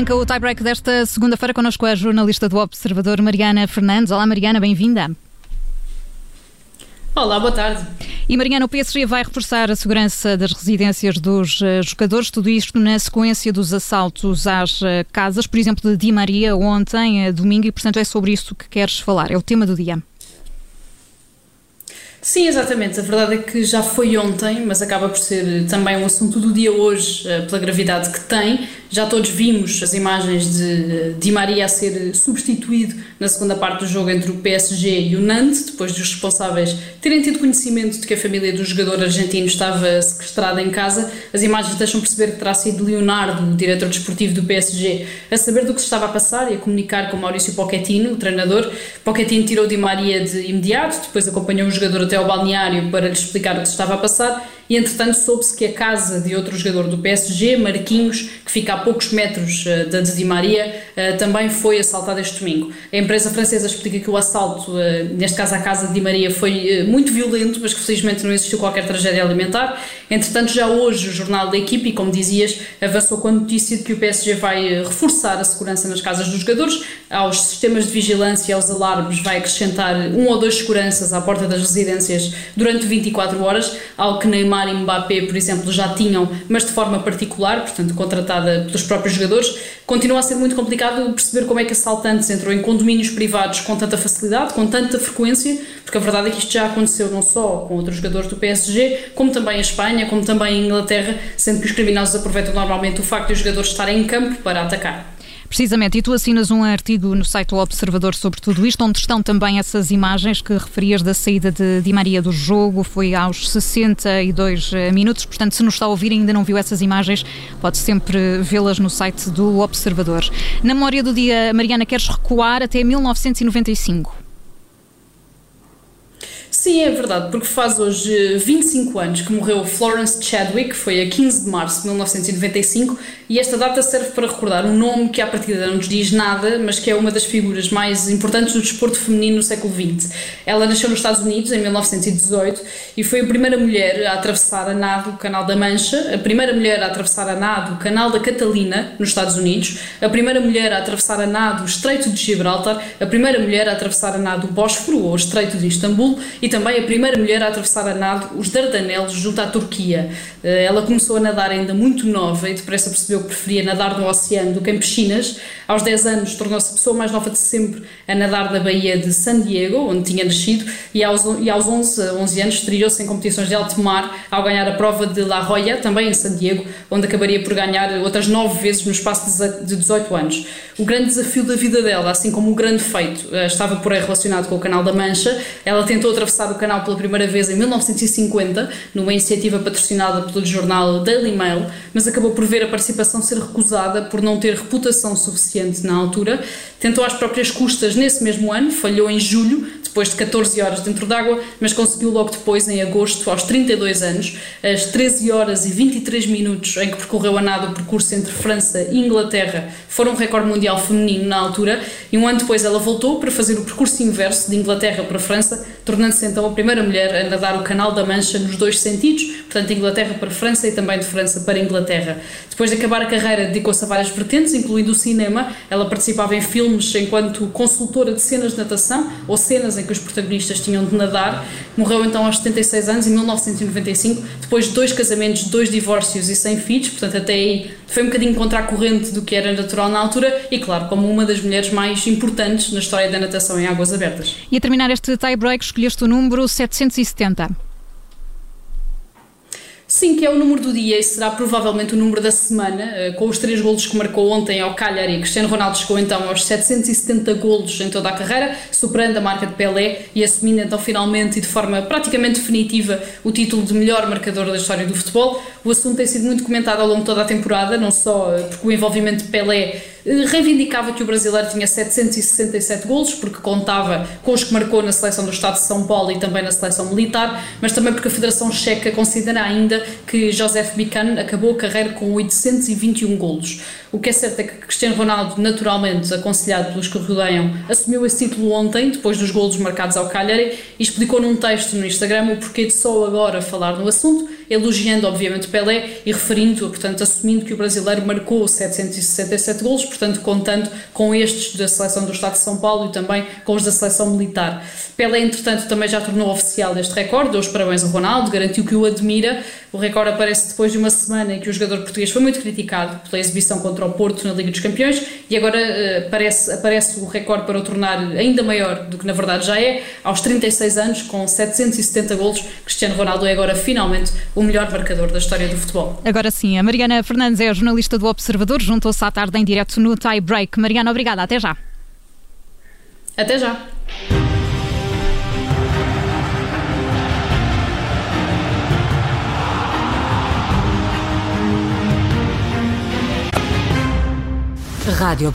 Arranca o tie-break desta segunda-feira connosco a jornalista do Observador Mariana Fernandes. Olá Mariana, bem-vinda. Olá, boa tarde. E Mariana, o PSG vai reforçar a segurança das residências dos uh, jogadores, tudo isto na sequência dos assaltos às uh, casas, por exemplo, de Di Maria ontem, uh, domingo, e portanto é sobre isso que queres falar, é o tema do dia. Sim, exatamente. A verdade é que já foi ontem, mas acaba por ser também um assunto do dia hoje, pela gravidade que tem. Já todos vimos as imagens de Di Maria a ser substituído na segunda parte do jogo entre o PSG e o Nantes, depois dos responsáveis terem tido conhecimento de que a família do jogador argentino estava sequestrada em casa. As imagens deixam perceber que terá sido Leonardo, o diretor desportivo do PSG, a saber do que se estava a passar e a comunicar com Maurício Pochettino, o treinador. Pochettino tirou Di Maria de imediato, depois acompanhou o jogador até ao balneário para lhe explicar o que se estava a passar e entretanto soube-se que a casa de outro jogador do PSG, Marquinhos, que fica a poucos metros uh, da de Di Maria, uh, também foi assaltada este domingo. A empresa francesa explica que o assalto, uh, neste caso à casa de Di Maria, foi muito violento, mas que felizmente não existiu qualquer tragédia alimentar. Entretanto, já hoje o jornal da equipe, e como dizias, avançou com a notícia de que o PSG vai reforçar a segurança nas casas dos jogadores, aos sistemas de vigilância e aos alarmes vai acrescentar um ou dois seguranças à porta das residências durante 24 horas, algo que Neymar Neymar e Mbappé, por exemplo, já tinham, mas de forma particular, portanto contratada pelos próprios jogadores, continua a ser muito complicado perceber como é que assaltantes entram em condomínios privados com tanta facilidade, com tanta frequência, porque a verdade é que isto já aconteceu não só com outros jogadores do PSG, como também a Espanha, como também a Inglaterra, sendo que os criminosos aproveitam normalmente o facto de os jogadores estarem em campo para atacar. Precisamente, e tu assinas um artigo no site do Observador sobre tudo isto, onde estão também essas imagens que referias da saída de Di Maria do jogo, foi aos 62 eh, minutos, portanto, se nos está a ouvir e ainda não viu essas imagens, pode sempre vê-las no site do Observador. Na memória do dia, Mariana, queres recuar até 1995? Sim, é verdade, porque faz hoje 25 anos que morreu Florence Chadwick, foi a 15 de março de 1995, e esta data serve para recordar um nome que à partida não nos diz nada, mas que é uma das figuras mais importantes do desporto feminino no século XX. Ela nasceu nos Estados Unidos em 1918 e foi a primeira mulher a atravessar a nado o Canal da Mancha, a primeira mulher a atravessar a nado o Canal da Catalina, nos Estados Unidos, a primeira mulher a atravessar a nado o Estreito de Gibraltar, a primeira mulher a atravessar a nado o Bósforo ou o Estreito de Istambul e também a primeira mulher a atravessar a nado os Dardanelos junto à Turquia. Eh, ela começou a nadar ainda muito nova e depressa percebeu que preferia nadar no oceano do que em piscinas. Aos 10 anos tornou-se a pessoa mais nova de sempre a nadar na Baía de San Diego, onde tinha nascido, e aos, e aos 11, 11 anos estreou-se em competições de alto mar ao ganhar a prova de La Jolla, também em San Diego, onde acabaria por ganhar outras 9 vezes no espaço de 18 anos. O grande desafio da vida dela, assim como o grande feito, eh, estava por aí relacionado com o Canal da Mancha. Ela tentou atravessar o canal pela primeira vez em 1950, numa iniciativa patrocinada pelo jornal Daily Mail, mas acabou por ver a participação ser recusada por não ter reputação suficiente na altura. Tentou às próprias custas nesse mesmo ano, falhou em julho, depois de 14 horas dentro d'água, mas conseguiu logo depois, em agosto, aos 32 anos, às 13 horas e 23 minutos em que percorreu a nada o percurso entre França e Inglaterra, foram um recorde mundial feminino na altura, e um ano depois ela voltou para fazer o percurso inverso de Inglaterra para França, tornando-se então a primeira mulher a nadar o Canal da Mancha nos dois sentidos, portanto, Inglaterra para França e também de França para Inglaterra. Depois de acabar a carreira, dedicou-se a várias vertentes, incluindo o cinema. Ela participava em filmes enquanto consultora de cenas de natação ou cenas em que os protagonistas tinham de nadar. Morreu então aos 76 anos, em 1995, depois de dois casamentos, dois divórcios e sem filhos, portanto, até aí foi um bocadinho contra a corrente do que era natural na altura e, claro, como uma das mulheres mais importantes na história da natação em águas abertas. E a terminar este tie-break, escolheste o número 770. Sim, que é o número do dia e será provavelmente o número da semana, eh, com os três golos que marcou ontem ao Cagliari. Cristiano Ronaldo chegou então aos 770 golos em toda a carreira, superando a marca de Pelé e assumindo então finalmente e de forma praticamente definitiva o título de melhor marcador da história do futebol. O assunto tem sido muito comentado ao longo de toda a temporada, não só eh, porque o envolvimento de Pelé reivindicava que o brasileiro tinha 767 golos, porque contava com os que marcou na seleção do Estado de São Paulo e também na seleção militar, mas também porque a Federação Checa considera ainda que Josef Bican acabou a carreira com 821 golos. O que é certo é que Cristiano Ronaldo, naturalmente aconselhado pelos que o rodeiam, assumiu esse título ontem, depois dos golos marcados ao Cagliari, e explicou num texto no Instagram o porquê de só agora falar no assunto elogiando obviamente Pelé e referindo, portanto, assumindo que o brasileiro marcou 767 golos, portanto, contando com estes da seleção do Estado de São Paulo e também com os da seleção militar. Pelé, entretanto, também já tornou oficial este recorde, deu os parabéns ao Ronaldo, garantiu que o admira. O recorde aparece depois de uma semana em que o jogador português foi muito criticado pela exibição contra o Porto na Liga dos Campeões e agora aparece, aparece o recorde para o tornar ainda maior do que na verdade já é. Aos 36 anos, com 770 golos, Cristiano Ronaldo é agora finalmente o melhor marcador da história do futebol. Agora sim, a Mariana Fernandes é a jornalista do Observador, juntou-se à tarde em direto no Tie Break. Mariana, obrigada, até já. Até já. Radio